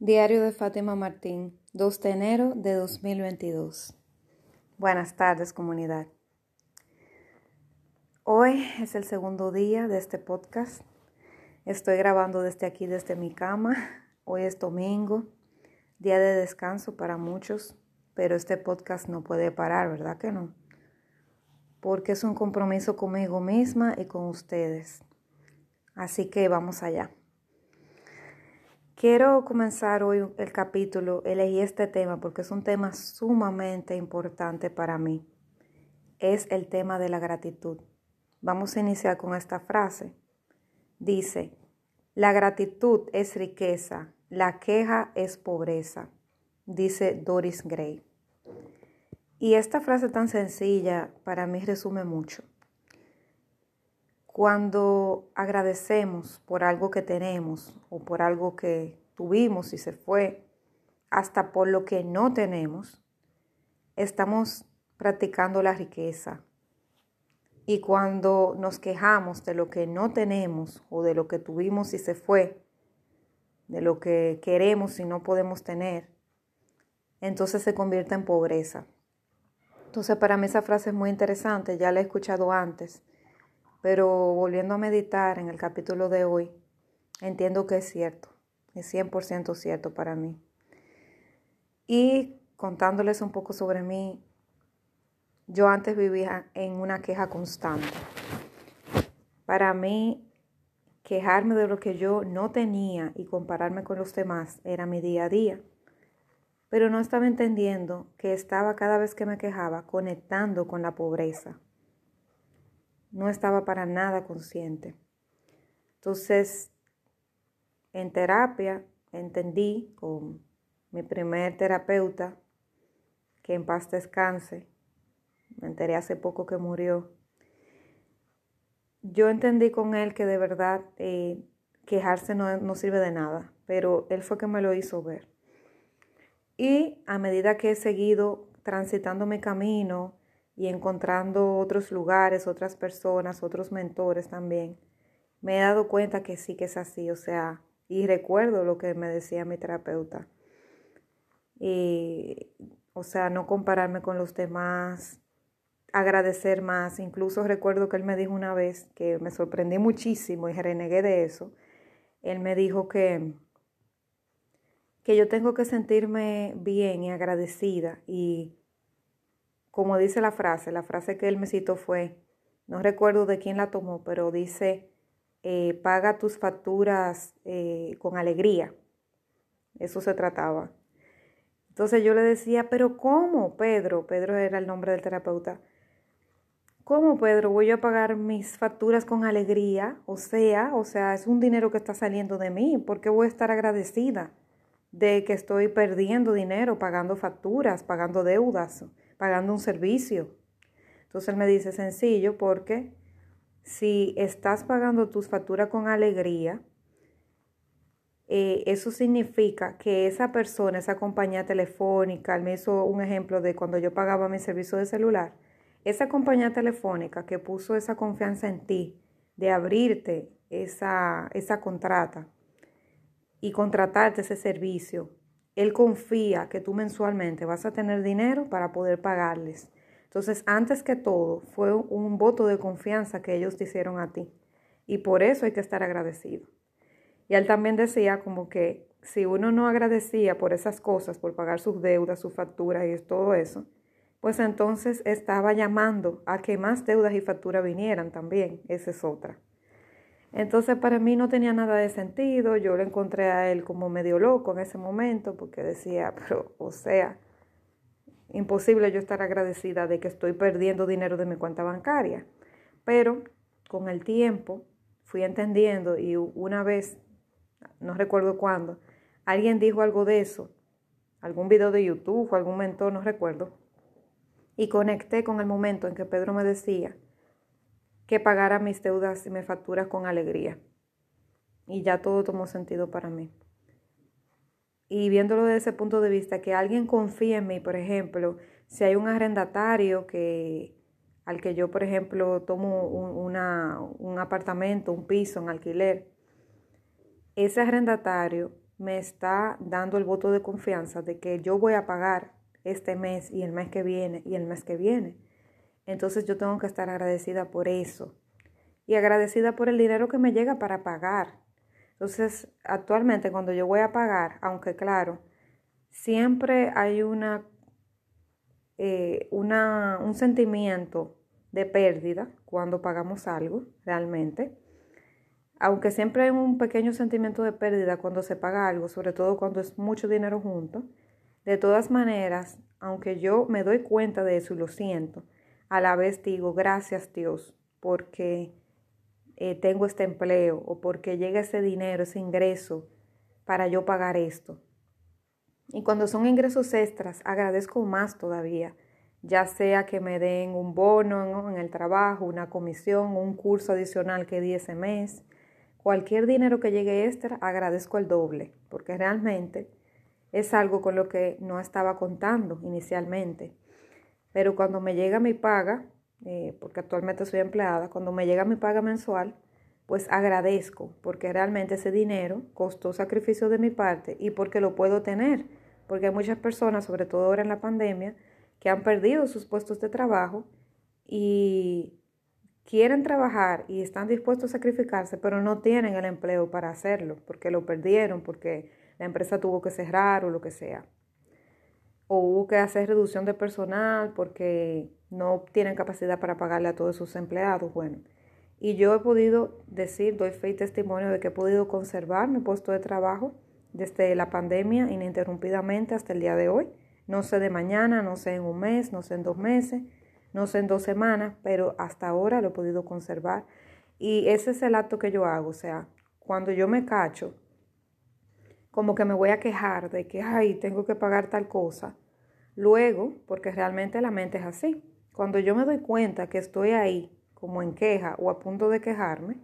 Diario de Fátima Martín, 2 de enero de 2022. Buenas tardes, comunidad. Hoy es el segundo día de este podcast. Estoy grabando desde aquí, desde mi cama. Hoy es domingo, día de descanso para muchos, pero este podcast no puede parar, ¿verdad que no? Porque es un compromiso conmigo misma y con ustedes. Así que vamos allá. Quiero comenzar hoy el capítulo, elegí este tema porque es un tema sumamente importante para mí. Es el tema de la gratitud. Vamos a iniciar con esta frase. Dice, la gratitud es riqueza, la queja es pobreza, dice Doris Gray. Y esta frase tan sencilla para mí resume mucho. Cuando agradecemos por algo que tenemos o por algo que tuvimos y se fue, hasta por lo que no tenemos, estamos practicando la riqueza. Y cuando nos quejamos de lo que no tenemos o de lo que tuvimos y se fue, de lo que queremos y no podemos tener, entonces se convierte en pobreza. Entonces para mí esa frase es muy interesante, ya la he escuchado antes pero volviendo a meditar en el capítulo de hoy, entiendo que es cierto, es 100% cierto para mí. Y contándoles un poco sobre mí, yo antes vivía en una queja constante. Para mí, quejarme de lo que yo no tenía y compararme con los demás era mi día a día. Pero no estaba entendiendo que estaba cada vez que me quejaba conectando con la pobreza no estaba para nada consciente. Entonces, en terapia entendí con mi primer terapeuta, que en paz descanse, me enteré hace poco que murió, yo entendí con él que de verdad eh, quejarse no, no sirve de nada, pero él fue que me lo hizo ver. Y a medida que he seguido transitando mi camino, y encontrando otros lugares, otras personas, otros mentores también, me he dado cuenta que sí que es así, o sea, y recuerdo lo que me decía mi terapeuta. Y, o sea, no compararme con los demás, agradecer más. Incluso recuerdo que él me dijo una vez que me sorprendí muchísimo y renegué de eso. Él me dijo que, que yo tengo que sentirme bien y agradecida y como dice la frase, la frase que él me citó fue, no recuerdo de quién la tomó, pero dice, eh, paga tus facturas eh, con alegría. Eso se trataba. Entonces yo le decía, pero ¿cómo, Pedro? Pedro era el nombre del terapeuta. ¿Cómo, Pedro? Voy a pagar mis facturas con alegría. O sea, o sea, es un dinero que está saliendo de mí. ¿Por qué voy a estar agradecida de que estoy perdiendo dinero pagando facturas, pagando deudas? Pagando un servicio. Entonces él me dice sencillo porque si estás pagando tus facturas con alegría, eh, eso significa que esa persona, esa compañía telefónica, él me hizo un ejemplo de cuando yo pagaba mi servicio de celular, esa compañía telefónica que puso esa confianza en ti de abrirte esa, esa contrata y contratarte ese servicio, él confía que tú mensualmente vas a tener dinero para poder pagarles. Entonces, antes que todo, fue un voto de confianza que ellos te hicieron a ti. Y por eso hay que estar agradecido. Y él también decía como que si uno no agradecía por esas cosas, por pagar sus deudas, sus facturas y todo eso, pues entonces estaba llamando a que más deudas y facturas vinieran también. Esa es otra. Entonces para mí no tenía nada de sentido, yo lo encontré a él como medio loco en ese momento porque decía, pero o sea, imposible yo estar agradecida de que estoy perdiendo dinero de mi cuenta bancaria. Pero con el tiempo fui entendiendo y una vez, no recuerdo cuándo, alguien dijo algo de eso, algún video de YouTube o algún mentor, no recuerdo, y conecté con el momento en que Pedro me decía, que pagara mis deudas y mis facturas con alegría. Y ya todo tomó sentido para mí. Y viéndolo desde ese punto de vista, que alguien confíe en mí, por ejemplo, si hay un arrendatario que, al que yo, por ejemplo, tomo un, un apartamento, un piso en alquiler, ese arrendatario me está dando el voto de confianza de que yo voy a pagar este mes y el mes que viene y el mes que viene. Entonces yo tengo que estar agradecida por eso y agradecida por el dinero que me llega para pagar. Entonces, actualmente cuando yo voy a pagar, aunque claro, siempre hay una, eh, una, un sentimiento de pérdida cuando pagamos algo, realmente. Aunque siempre hay un pequeño sentimiento de pérdida cuando se paga algo, sobre todo cuando es mucho dinero junto. De todas maneras, aunque yo me doy cuenta de eso y lo siento, a la vez digo, gracias Dios, porque eh, tengo este empleo o porque llega ese dinero, ese ingreso para yo pagar esto. Y cuando son ingresos extras, agradezco más todavía, ya sea que me den un bono en el trabajo, una comisión, un curso adicional que di ese mes, cualquier dinero que llegue extra, agradezco el doble, porque realmente es algo con lo que no estaba contando inicialmente. Pero cuando me llega mi paga, eh, porque actualmente soy empleada, cuando me llega mi paga mensual, pues agradezco, porque realmente ese dinero costó sacrificio de mi parte y porque lo puedo tener, porque hay muchas personas, sobre todo ahora en la pandemia, que han perdido sus puestos de trabajo y quieren trabajar y están dispuestos a sacrificarse, pero no tienen el empleo para hacerlo, porque lo perdieron, porque la empresa tuvo que cerrar o lo que sea o hubo que hacer reducción de personal porque no tienen capacidad para pagarle a todos sus empleados. Bueno, y yo he podido decir, doy fe y testimonio de que he podido conservar mi puesto de trabajo desde la pandemia ininterrumpidamente hasta el día de hoy. No sé de mañana, no sé en un mes, no sé en dos meses, no sé en dos semanas, pero hasta ahora lo he podido conservar. Y ese es el acto que yo hago, o sea, cuando yo me cacho como que me voy a quejar de que, ay, tengo que pagar tal cosa. Luego, porque realmente la mente es así, cuando yo me doy cuenta que estoy ahí como en queja o a punto de quejarme,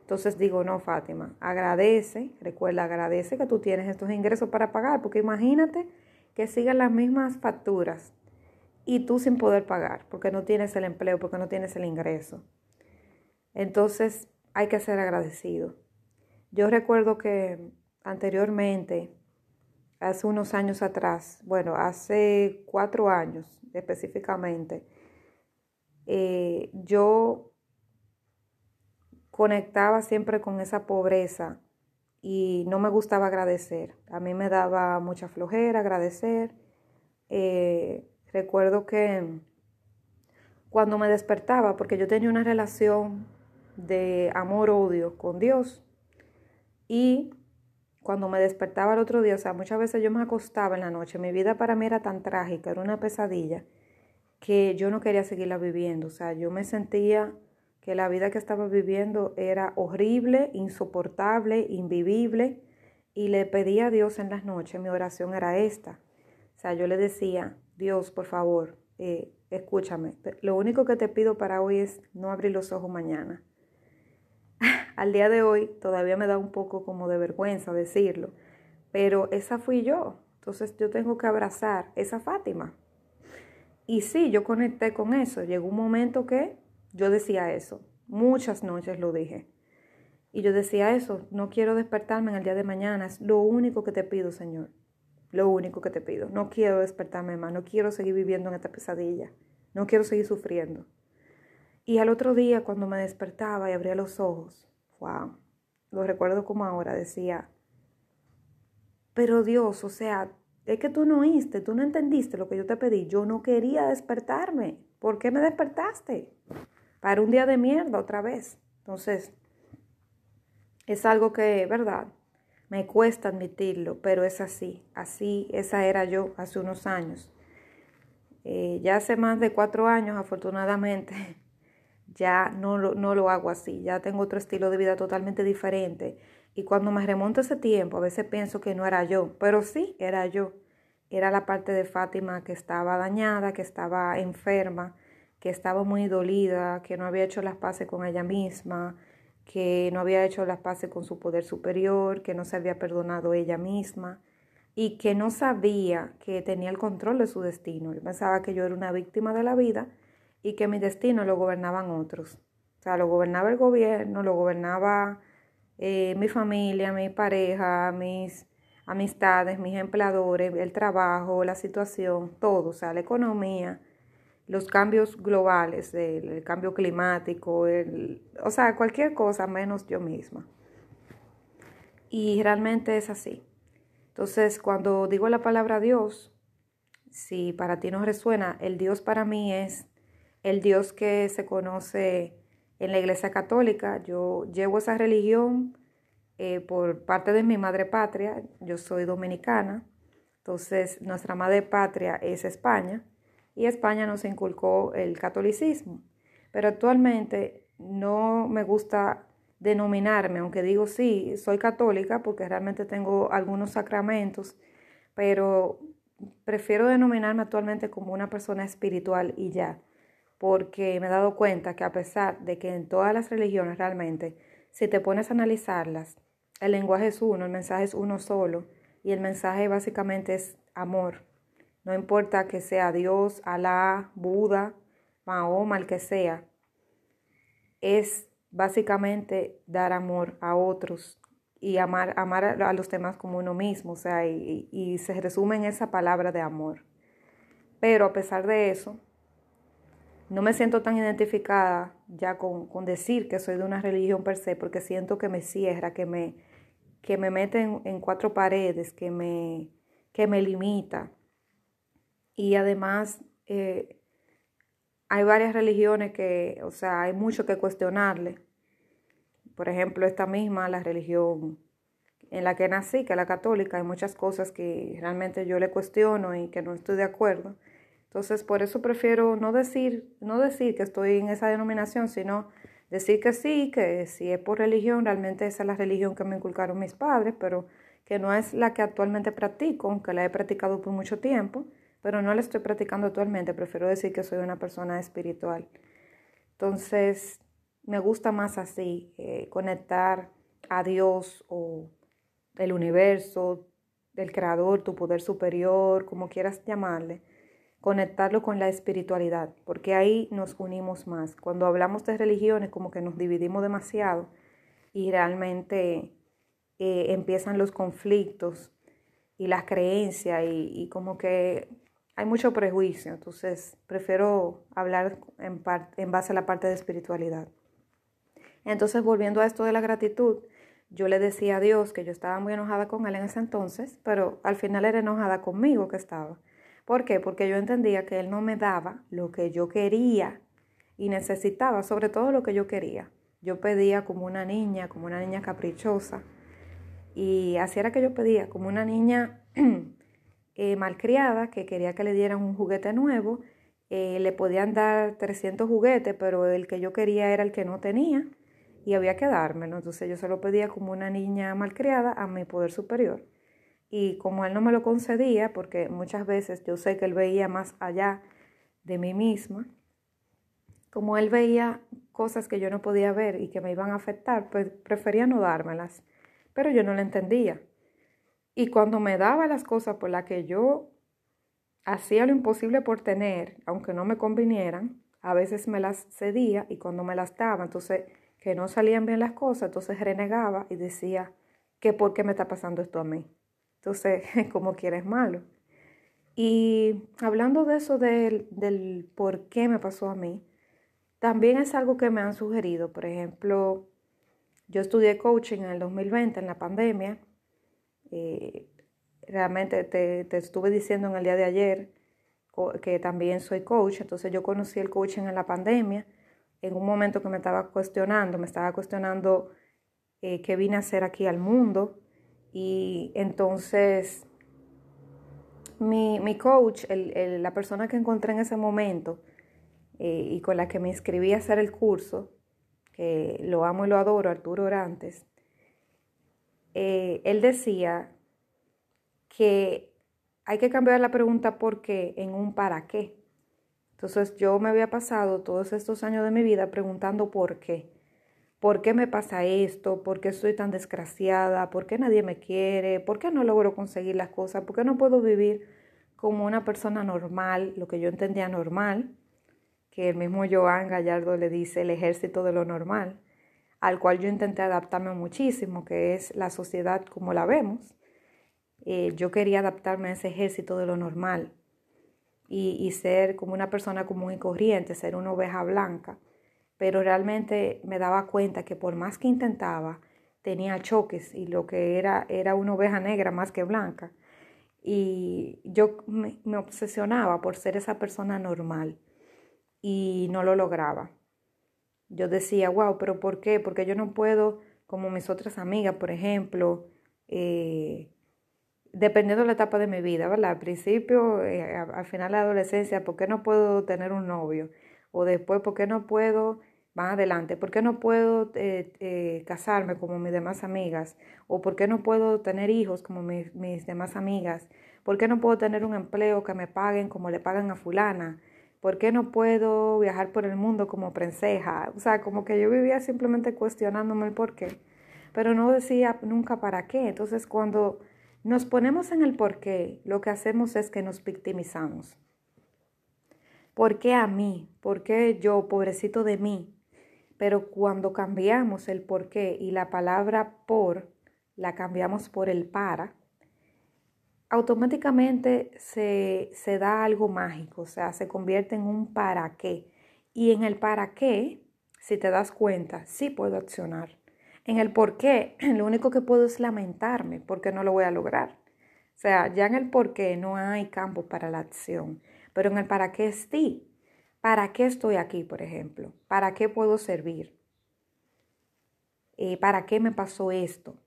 entonces digo, no, Fátima, agradece, recuerda, agradece que tú tienes estos ingresos para pagar, porque imagínate que sigan las mismas facturas y tú sin poder pagar, porque no tienes el empleo, porque no tienes el ingreso. Entonces hay que ser agradecido. Yo recuerdo que anteriormente, hace unos años atrás, bueno, hace cuatro años específicamente, eh, yo conectaba siempre con esa pobreza y no me gustaba agradecer. A mí me daba mucha flojera agradecer. Eh, recuerdo que cuando me despertaba, porque yo tenía una relación de amor-odio con Dios, y cuando me despertaba el otro día, o sea, muchas veces yo me acostaba en la noche, mi vida para mí era tan trágica, era una pesadilla, que yo no quería seguirla viviendo, o sea, yo me sentía que la vida que estaba viviendo era horrible, insoportable, invivible, y le pedía a Dios en las noches, mi oración era esta, o sea, yo le decía, Dios, por favor, eh, escúchame, lo único que te pido para hoy es no abrir los ojos mañana al día de hoy todavía me da un poco como de vergüenza decirlo, pero esa fui yo. Entonces yo tengo que abrazar esa Fátima. Y sí, yo conecté con eso. Llegó un momento que yo decía eso. Muchas noches lo dije. Y yo decía eso, no quiero despertarme en el día de mañana. Es lo único que te pido, Señor. Lo único que te pido. No quiero despertarme más. No quiero seguir viviendo en esta pesadilla. No quiero seguir sufriendo. Y al otro día, cuando me despertaba y abría los ojos, wow, lo recuerdo como ahora, decía, pero Dios, o sea, es que tú no oíste, tú no entendiste lo que yo te pedí, yo no quería despertarme, ¿por qué me despertaste? Para un día de mierda otra vez. Entonces, es algo que, verdad, me cuesta admitirlo, pero es así, así, esa era yo hace unos años. Eh, ya hace más de cuatro años, afortunadamente, ya no lo, no lo hago así, ya tengo otro estilo de vida totalmente diferente. Y cuando me remonto ese tiempo, a veces pienso que no era yo, pero sí era yo. Era la parte de Fátima que estaba dañada, que estaba enferma, que estaba muy dolida, que no había hecho las paces con ella misma, que no había hecho las paces con su poder superior, que no se había perdonado ella misma y que no sabía que tenía el control de su destino. Yo pensaba que yo era una víctima de la vida y que mi destino lo gobernaban otros. O sea, lo gobernaba el gobierno, lo gobernaba eh, mi familia, mi pareja, mis amistades, mis empleadores, el trabajo, la situación, todo, o sea, la economía, los cambios globales, el, cambio climático, o sea, cualquier cosa menos yo misma. Y realmente es así. Entonces, cuando digo la palabra Dios, si para ti no resuena, el Dios para mí es el Dios que se conoce en la Iglesia Católica. Yo llevo esa religión eh, por parte de mi madre patria. Yo soy dominicana. Entonces, nuestra madre patria es España y España nos inculcó el catolicismo. Pero actualmente no me gusta denominarme, aunque digo sí, soy católica porque realmente tengo algunos sacramentos, pero prefiero denominarme actualmente como una persona espiritual y ya, porque me he dado cuenta que a pesar de que en todas las religiones realmente, si te pones a analizarlas, el lenguaje es uno, el mensaje es uno solo, y el mensaje básicamente es amor. No importa que sea Dios, Alá, Buda, Mahoma, el que sea. Es básicamente dar amor a otros y amar, amar a los demás como uno mismo. O sea, y, se resume en esa palabra de amor. Pero a pesar de eso, no me siento tan identificada ya con, decir que soy de una religión per se, porque siento que me cierra, que me, que me mete en, cuatro paredes, que me, que me limita y además eh, hay varias religiones que, o sea, hay mucho que cuestionarle. Por ejemplo, esta misma, la religión en la que nací, que es la católica, hay muchas cosas que realmente yo le cuestiono y que no estoy de acuerdo. Entonces, por eso prefiero no decir, no decir que estoy en esa denominación, sino decir que sí, que si es por religión, realmente esa es la religión que me inculcaron mis padres, pero que no es la que actualmente practico, aunque la he practicado por mucho tiempo pero no la estoy practicando actualmente, prefiero decir que soy una persona espiritual. Entonces, me gusta más así, eh, conectar a Dios o el universo, el creador, tu poder superior, como quieras llamarle, conectarlo con la espiritualidad, porque ahí nos unimos más. Cuando hablamos de religiones, como que nos dividimos demasiado y realmente eh, empiezan los conflictos y las creencias y como que hay mucho prejuicio, entonces prefiero hablar en, en base a la parte de espiritualidad. Entonces, volviendo a esto de la gratitud, yo le decía a Dios que yo estaba muy enojada con Él en ese entonces, pero al final era enojada conmigo que estaba. ¿Por qué? Porque yo entendía que Él no me daba lo que yo quería y necesitaba, sobre todo lo que yo quería. Yo pedía como una niña, como una niña caprichosa. Y así era que yo pedía, como una niña eh, malcriada que quería que le dieran un juguete nuevo. Eh, le podían dar 300 juguetes, pero el que yo quería era el que no tenía y había que dármelo. Entonces yo se lo pedía como una niña malcriada a mi poder superior. Y como él no me lo concedía, porque muchas veces yo sé que él veía más allá de mí misma, como él veía cosas que yo no podía ver y que me iban a afectar, pues prefería no dármelas. Pero yo no lo entendía. Y cuando me daba las cosas por las que yo hacía lo imposible por tener, aunque no me convinieran, a veces me las cedía y cuando me las daba, entonces que no salían bien las cosas, entonces renegaba y decía que por qué me está pasando esto a mí. Entonces, como quieres malo. Y hablando de eso del, del por qué me pasó a mí, también es algo que me han sugerido. Por ejemplo, yo estudié coaching en el 2020, en la pandemia, eh, realmente te, estuve diciendo en el día de ayer que también soy coach, entonces yo conocí el coaching en la pandemia, en un momento que me estaba cuestionando, me estaba cuestionando eh, qué vine a hacer aquí al mundo y entonces mi, coach, la persona que encontré en ese momento eh, y con la que me inscribí a hacer el curso, que lo amo y lo adoro, Arturo Orantes, eh, él decía que hay que cambiar la pregunta por qué en un para qué. Entonces yo me había pasado todos estos años de mi vida preguntando por qué. ¿Por qué me pasa esto? ¿Por qué soy tan desgraciada? ¿Por qué nadie me quiere? ¿Por qué no logro conseguir las cosas? ¿Por qué no puedo vivir como una persona normal, lo que yo entendía normal? Que el mismo Joan Gallardo le dice el ejército de lo normal al cual yo intenté adaptarme muchísimo, que es la sociedad como la vemos. eh, yo quería adaptarme a ese ejército de lo normal y, y ser como una persona común y corriente, ser una oveja blanca. Pero realmente me daba cuenta que por más que intentaba, tenía choques y lo que era era una oveja negra más que blanca. Y yo me, obsesionaba por ser esa persona normal y no lo lograba. Yo decía, wow, pero ¿por qué? Porque yo no puedo, como mis otras amigas, por ejemplo, eh, dependiendo de la etapa de mi vida, ¿verdad? Al principio, eh, al final de la adolescencia, ¿por qué no puedo tener un novio? O después, ¿por qué no puedo, más adelante, ¿por qué no puedo eh, casarme como mis demás amigas? ¿O por qué no puedo tener hijos como mis, demás amigas? ¿Por qué no puedo tener un empleo que me paguen como le pagan a fulana? ¿Por qué no puedo viajar por el mundo como princeja? O sea, como que yo vivía simplemente cuestionándome el por qué, pero no decía nunca para qué. Entonces, cuando nos ponemos en el por qué, lo que hacemos es que nos victimizamos. ¿Por qué a mí? ¿Por qué yo, pobrecito de mí? Pero cuando cambiamos el por qué y la palabra por la cambiamos por el para, automáticamente se, se, da algo mágico, o sea, se convierte en un para qué. Y en el para qué, si te das cuenta, sí puedo accionar. En el por qué, lo único que puedo es lamentarme porque no lo voy a lograr. O sea, ya en el por qué no hay campo para la acción, pero en el para qué sí. ¿Para qué estoy aquí, por ejemplo? ¿Para qué puedo servir? Eh, ¿Para qué me pasó esto?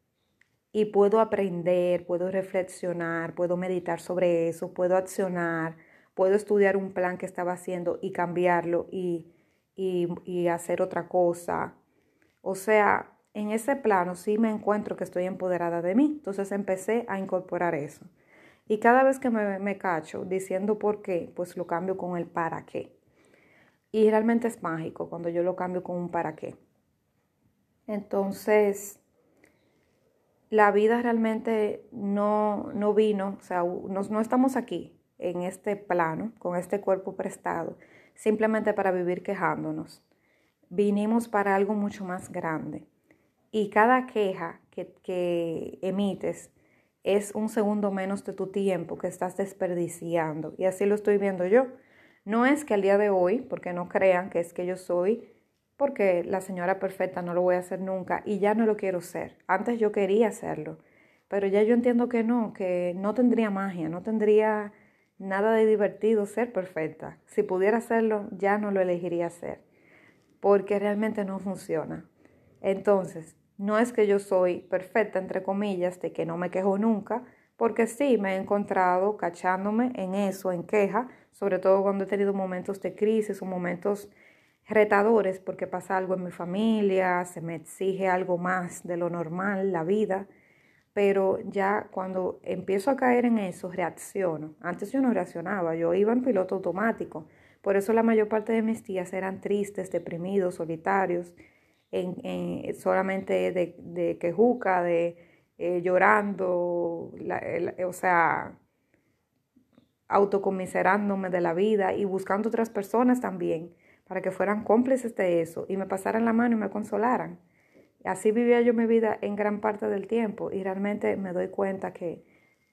y puedo aprender, puedo reflexionar, puedo meditar sobre eso, puedo accionar, puedo estudiar un plan que estaba haciendo y cambiarlo y, y, hacer otra cosa. O sea, en ese plano sí me encuentro que estoy empoderada de mí. Entonces empecé a incorporar eso. Y cada vez que me, me cacho diciendo por qué, pues lo cambio con el para qué. Y realmente es mágico cuando yo lo cambio con un para qué. Entonces, la vida realmente no, no vino, o sea, no, estamos aquí en este plano, con este cuerpo prestado, simplemente para vivir quejándonos. Vinimos para algo mucho más grande. Y cada queja que, que emites es un segundo menos de tu tiempo que estás desperdiciando. Y así lo estoy viendo yo. No es que al día de hoy, porque no crean que es que yo soy porque la señora perfecta no lo voy a hacer nunca y ya no lo quiero ser. Antes yo quería hacerlo, pero ya yo entiendo que no, que no tendría magia, no tendría nada de divertido ser perfecta. Si pudiera hacerlo, ya no lo elegiría hacer, porque realmente no funciona. Entonces, no es que yo soy perfecta, entre comillas, de que no me quejo nunca, porque sí me he encontrado cachándome en eso, en queja, sobre todo cuando he tenido momentos de crisis o momentos retadores porque pasa algo en mi familia, se me exige algo más de lo normal, la vida, pero ya cuando empiezo a caer en eso, reacciono. Antes yo no reaccionaba, yo iba en piloto automático. Por eso la mayor parte de mis días eran tristes, deprimidos, solitarios, en, solamente de, de quejuca, de eh, llorando, o sea, autocomiserándome de la vida y buscando otras personas también para que fueran cómplices de eso y me pasaran la mano y me consolaran. Así vivía yo mi vida en gran parte del tiempo y realmente me doy cuenta que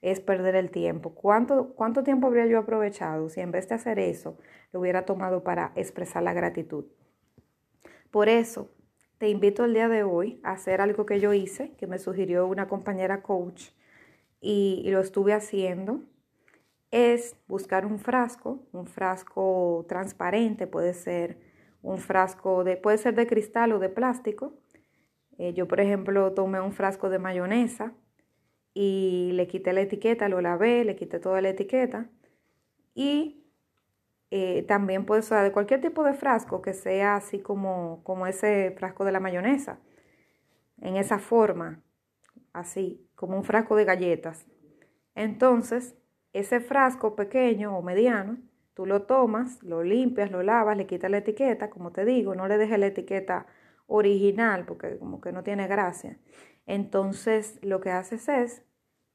es perder el tiempo. ¿Cuánto, cuánto tiempo habría yo aprovechado si en vez de hacer eso lo hubiera tomado para expresar la gratitud? Por eso, te invito el día de hoy a hacer algo que yo hice, que me sugirió una compañera coach y, y lo estuve haciendo es buscar un frasco, un frasco transparente, puede ser un frasco de, puede ser de cristal o de plástico. Eh, yo, por ejemplo, tomé un frasco de mayonesa y le quité la etiqueta, lo lavé, le quité toda la etiqueta. Y eh, también puede ser de cualquier tipo de frasco que sea así como, como ese frasco de la mayonesa, en esa forma, así, como un frasco de galletas. Entonces, ese frasco pequeño o mediano, tú lo tomas, lo limpias, lo lavas, le quitas la etiqueta, como te digo, no le dejes la etiqueta original porque como que no tiene gracia. Entonces lo que haces es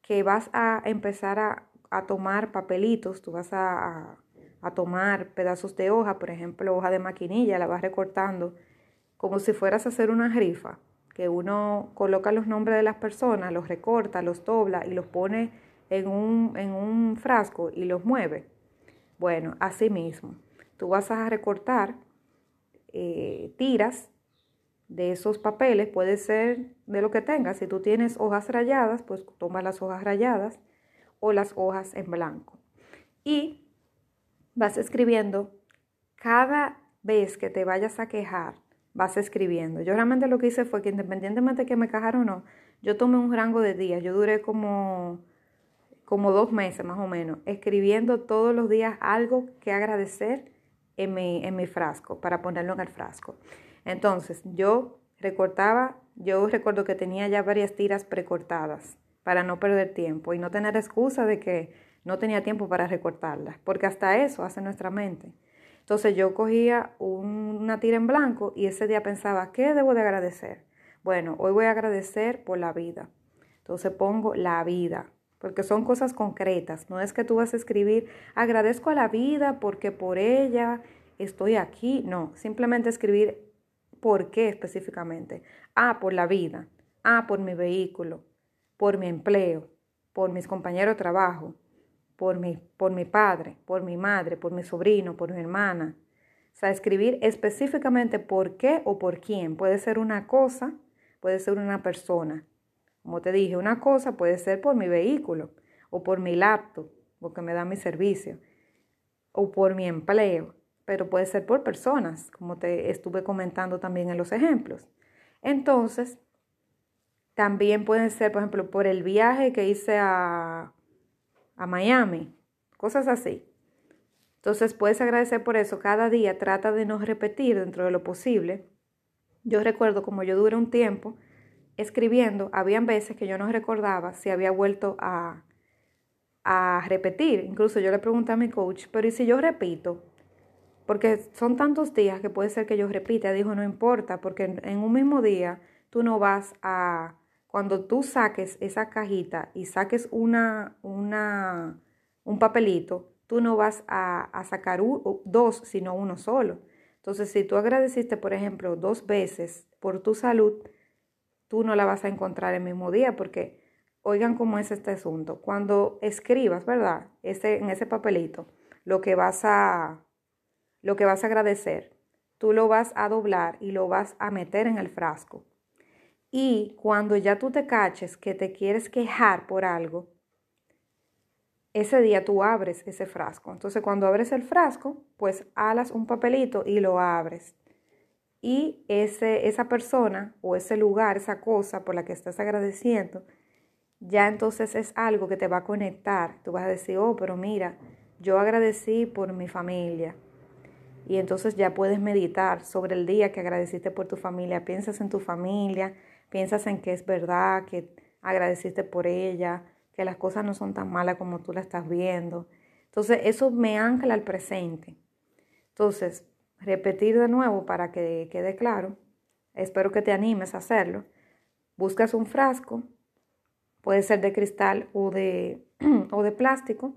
que vas a empezar a, tomar papelitos, tú vas a, a, tomar pedazos de hoja, por ejemplo, hoja de maquinilla, la vas recortando como si fueras a hacer una rifa, que uno coloca los nombres de las personas, los recorta, los dobla y los pone en un, en un frasco y los mueve. Bueno, así mismo, tú vas a recortar eh, tiras de esos papeles, puede ser de lo que tengas. Si tú tienes hojas rayadas, pues toma las hojas rayadas o las hojas en blanco. Y vas escribiendo cada vez que te vayas a quejar, vas escribiendo. Yo realmente lo que hice fue que independientemente de que me quejara o no, yo tomé un rango de días. Yo duré como, como dos meses más o menos, escribiendo todos los días algo que agradecer en mi, en mi frasco, para ponerlo en el frasco. Entonces, yo recortaba, yo recuerdo que tenía ya varias tiras precortadas para no perder tiempo y no tener excusa de que no tenía tiempo para recortarlas, porque hasta eso hace nuestra mente. Entonces yo cogía una tira en blanco y ese día pensaba, ¿qué debo de agradecer? Bueno, hoy voy a agradecer por la vida. Entonces pongo la vida, porque son cosas concretas. No es que tú vas a escribir, agradezco a la vida porque por ella estoy aquí. No, simplemente escribir ¿Por qué específicamente? Ah, por la vida. Ah, por mi vehículo, por mi empleo, por mis compañeros de trabajo, por mi, por mi padre, por mi madre, por mi sobrino, por mi hermana. O sea, escribir específicamente por qué o por quién. Puede ser una cosa, puede ser una persona. Como te dije, una cosa puede ser por mi vehículo o por mi laptop, porque me da mi servicio, o por mi empleo pero puede ser por personas, como te estuve comentando también en los ejemplos. Entonces, también puede ser, por ejemplo, por el viaje que hice a, a Miami, cosas así. Entonces, puedes agradecer por eso. Cada día trata de no repetir dentro de lo posible. Yo recuerdo como yo duré un tiempo escribiendo, habían veces que yo no recordaba si había vuelto a, a repetir. Incluso yo le pregunté a mi coach, pero ¿y si yo repito? porque son tantos días que puede ser que yo repita, dijo, no importa, porque en un mismo día tú no vas a, cuando tú saques esa cajita y saques una, una, un papelito, tú no vas a, a sacar dos, sino uno solo. Entonces, si tú agradeciste, por ejemplo, dos veces por tu salud, tú no la vas a encontrar el mismo día, porque oigan cómo es este asunto. Cuando escribas, ¿verdad? Ese, en ese papelito, lo que vas a, lo que vas a agradecer, tú lo vas a doblar y lo vas a meter en el frasco. Y cuando ya tú te caches que te quieres quejar por algo, ese día tú abres ese frasco. Entonces cuando abres el frasco, pues alas un papelito y lo abres. Y ese, esa persona o ese lugar, esa cosa por la que estás agradeciendo, ya entonces es algo que te va a conectar. Tú vas a decir, oh, pero mira, yo agradecí por mi familia, y entonces ya puedes meditar sobre el día que agradeciste por tu familia. Piensas en tu familia, piensas en que es verdad, que agradeciste por ella, que las cosas no son tan malas como tú la estás viendo. Entonces eso me ancla al presente. Entonces, repetir de nuevo para que quede claro. Espero que te animes a hacerlo. Buscas un frasco, puede ser de cristal o de, o de plástico,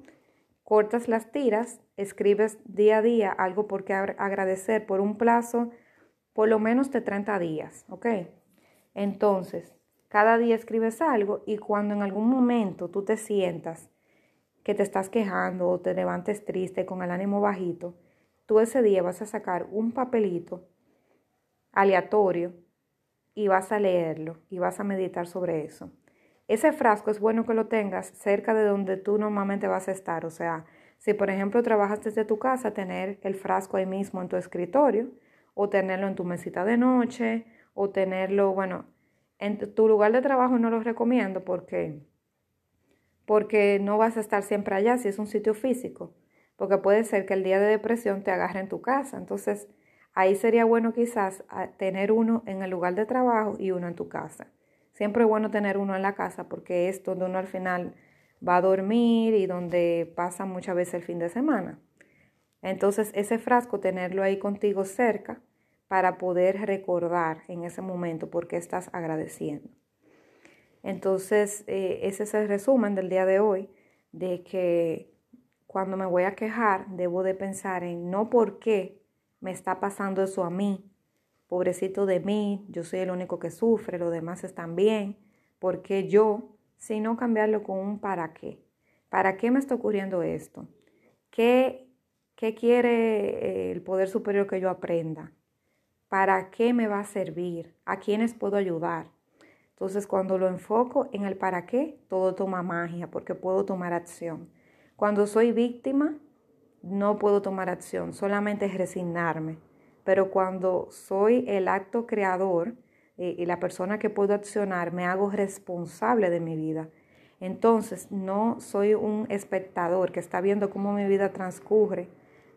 cortas las tiras, escribes día a día algo por qué agradecer por un plazo por lo menos de 30 días, ¿ok? Entonces, cada día escribes algo y cuando en algún momento tú te sientas que te estás quejando o te levantes triste con el ánimo bajito, tú ese día vas a sacar un papelito aleatorio y vas a leerlo y vas a meditar sobre eso. Ese frasco es bueno que lo tengas cerca de donde tú normalmente vas a estar. O sea, si por ejemplo trabajas desde tu casa, tener el frasco ahí mismo en tu escritorio o tenerlo en tu mesita de noche o tenerlo, bueno, en tu lugar de trabajo no lo recomiendo porque porque no vas a estar siempre allá si es un sitio físico, porque puede ser que el día de depresión te agarre en tu casa. Entonces, ahí sería bueno quizás ah, tener uno en el lugar de trabajo y uno en tu casa. Siempre es bueno tener uno en la casa porque es donde uno al final va a dormir y donde pasa muchas veces el fin de semana. Entonces ese frasco tenerlo ahí contigo cerca para poder recordar en ese momento por qué estás agradeciendo. Entonces eh, ese es el resumen del día de hoy de que cuando me voy a quejar debo de pensar en no por qué me está pasando eso a mí, pobrecito de mí, yo soy el único que sufre, los demás están bien, ¿por qué yo? Sino cambiarlo con un para qué. ¿Para qué me está ocurriendo esto? ¿Qué, qué quiere eh, el poder superior que yo aprenda? ¿Para qué me va a servir? ¿A quiénes puedo ayudar? Entonces, cuando lo enfoco en el para qué, todo toma magia porque puedo tomar acción. Cuando soy víctima, no puedo tomar acción, solamente es resignarme. Pero cuando soy el acto creador eh, y la persona que puedo accionar, me hago responsable de mi vida. Entonces, no soy un espectador que está viendo cómo mi vida transcurre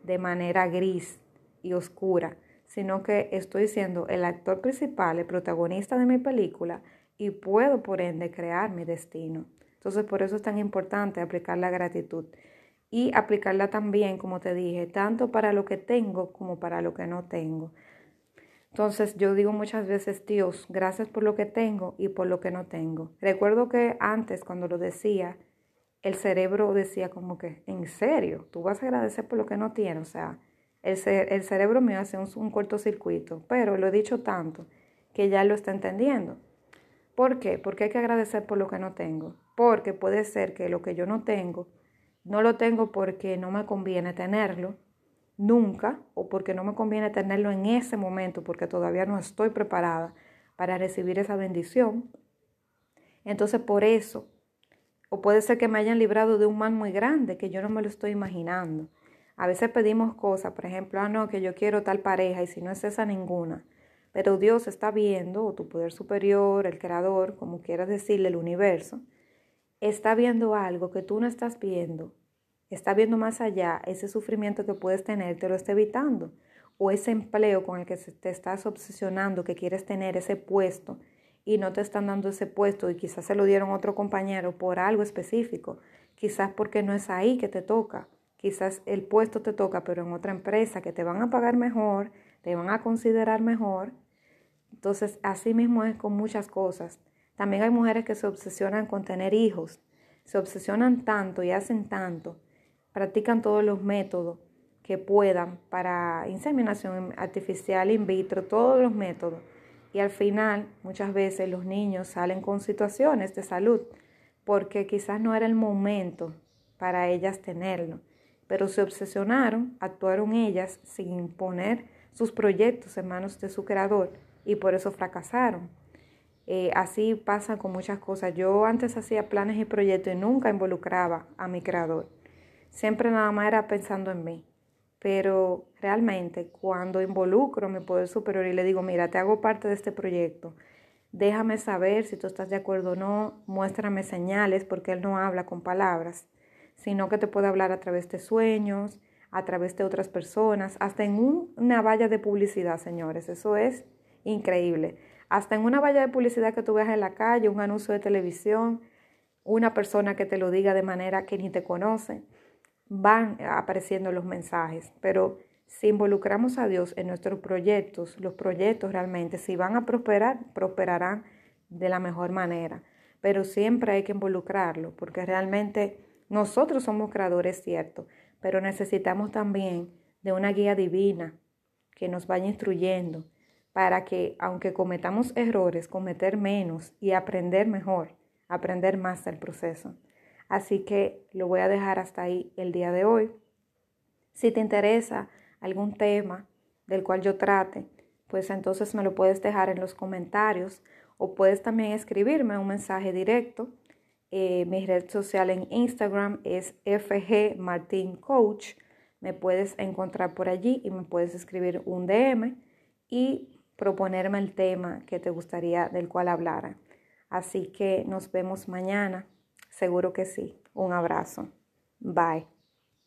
de manera gris y oscura, sino que estoy siendo el actor principal, el protagonista de mi película y puedo por ende crear mi destino. Entonces, por eso es tan importante aplicar la gratitud y aplicarla también, como te dije, tanto para lo que tengo como para lo que no tengo. Entonces yo digo muchas veces, Dios, gracias por lo que tengo y por lo que no tengo. Recuerdo que antes cuando lo decía, el cerebro decía como que, ¿en serio? ¿Tú vas a agradecer por lo que no tienes? O sea, el, cerebro me hace un cortocircuito, pero lo he dicho tanto que ya lo está entendiendo. ¿Por qué? Porque hay que agradecer por lo que no tengo. Porque puede ser que lo que yo no tengo no lo tengo porque no me conviene tenerlo nunca o porque no me conviene tenerlo en ese momento porque todavía no estoy preparada para recibir esa bendición. Entonces por eso, o puede ser que me hayan librado de un mal muy grande que yo no me lo estoy imaginando. A veces pedimos cosas, por ejemplo, ah, no, que yo quiero tal pareja y si no es esa ninguna. Pero Dios está viendo, o tu poder superior, el creador, como quieras decirle, el universo, está viendo algo que tú no estás viendo, está viendo más allá, ese sufrimiento que puedes tener te lo está evitando. O ese empleo con el que te estás obsesionando, que quieres tener ese puesto y no te están dando ese puesto y quizás se lo dieron otro compañero por algo específico, quizás porque no es ahí que te toca, quizás el puesto te toca pero en otra empresa que te van a pagar mejor, te van a considerar mejor. Entonces, así mismo es con muchas cosas. También hay mujeres que se obsesionan con tener hijos, se obsesionan tanto y hacen tanto, practican todos los métodos que puedan para inseminación artificial, in vitro, todos los métodos. Y al final, muchas veces los niños salen con situaciones de salud porque quizás no era el momento para ellas tenerlo, pero se obsesionaron, actuaron ellas sin poner sus proyectos en manos de su creador y por eso fracasaron. Eh, así pasa con muchas cosas. Yo antes hacía planes y proyectos y nunca involucraba a mi creador. Siempre nada más era pensando en mí. Pero realmente cuando involucro a mi poder superior y le digo, mira, te hago parte de este proyecto, déjame saber si tú estás de acuerdo o no, muéstrame señales, porque él no habla con palabras, sino que te puede hablar a través de sueños, a través de otras personas, hasta en una valla de publicidad, señores. Eso es increíble hasta en una valla de publicidad que tú veas en la calle, un anuncio de televisión, una persona que te lo diga de manera que ni te conoce, van apareciendo los mensajes. Pero si involucramos a Dios en nuestros proyectos, los proyectos realmente, si van a prosperar, prosperarán de la mejor manera. Pero siempre hay que involucrarlo, porque realmente nosotros somos creadores, cierto, pero necesitamos también de una guía divina que nos vaya instruyendo, para que, aunque cometamos errores, cometer menos y aprender mejor, aprender más del proceso. Así que lo voy a dejar hasta ahí el día de hoy. Si te interesa algún tema del cual yo trate, pues entonces me lo puedes dejar en los comentarios o puedes también escribirme un mensaje directo. Eh, mi red social en Instagram es FG. Me puedes encontrar por allí y me puedes escribir un DM y proponerme el tema que te gustaría del cual hablara. Así que nos vemos mañana. Seguro que sí. Un abrazo. Bye.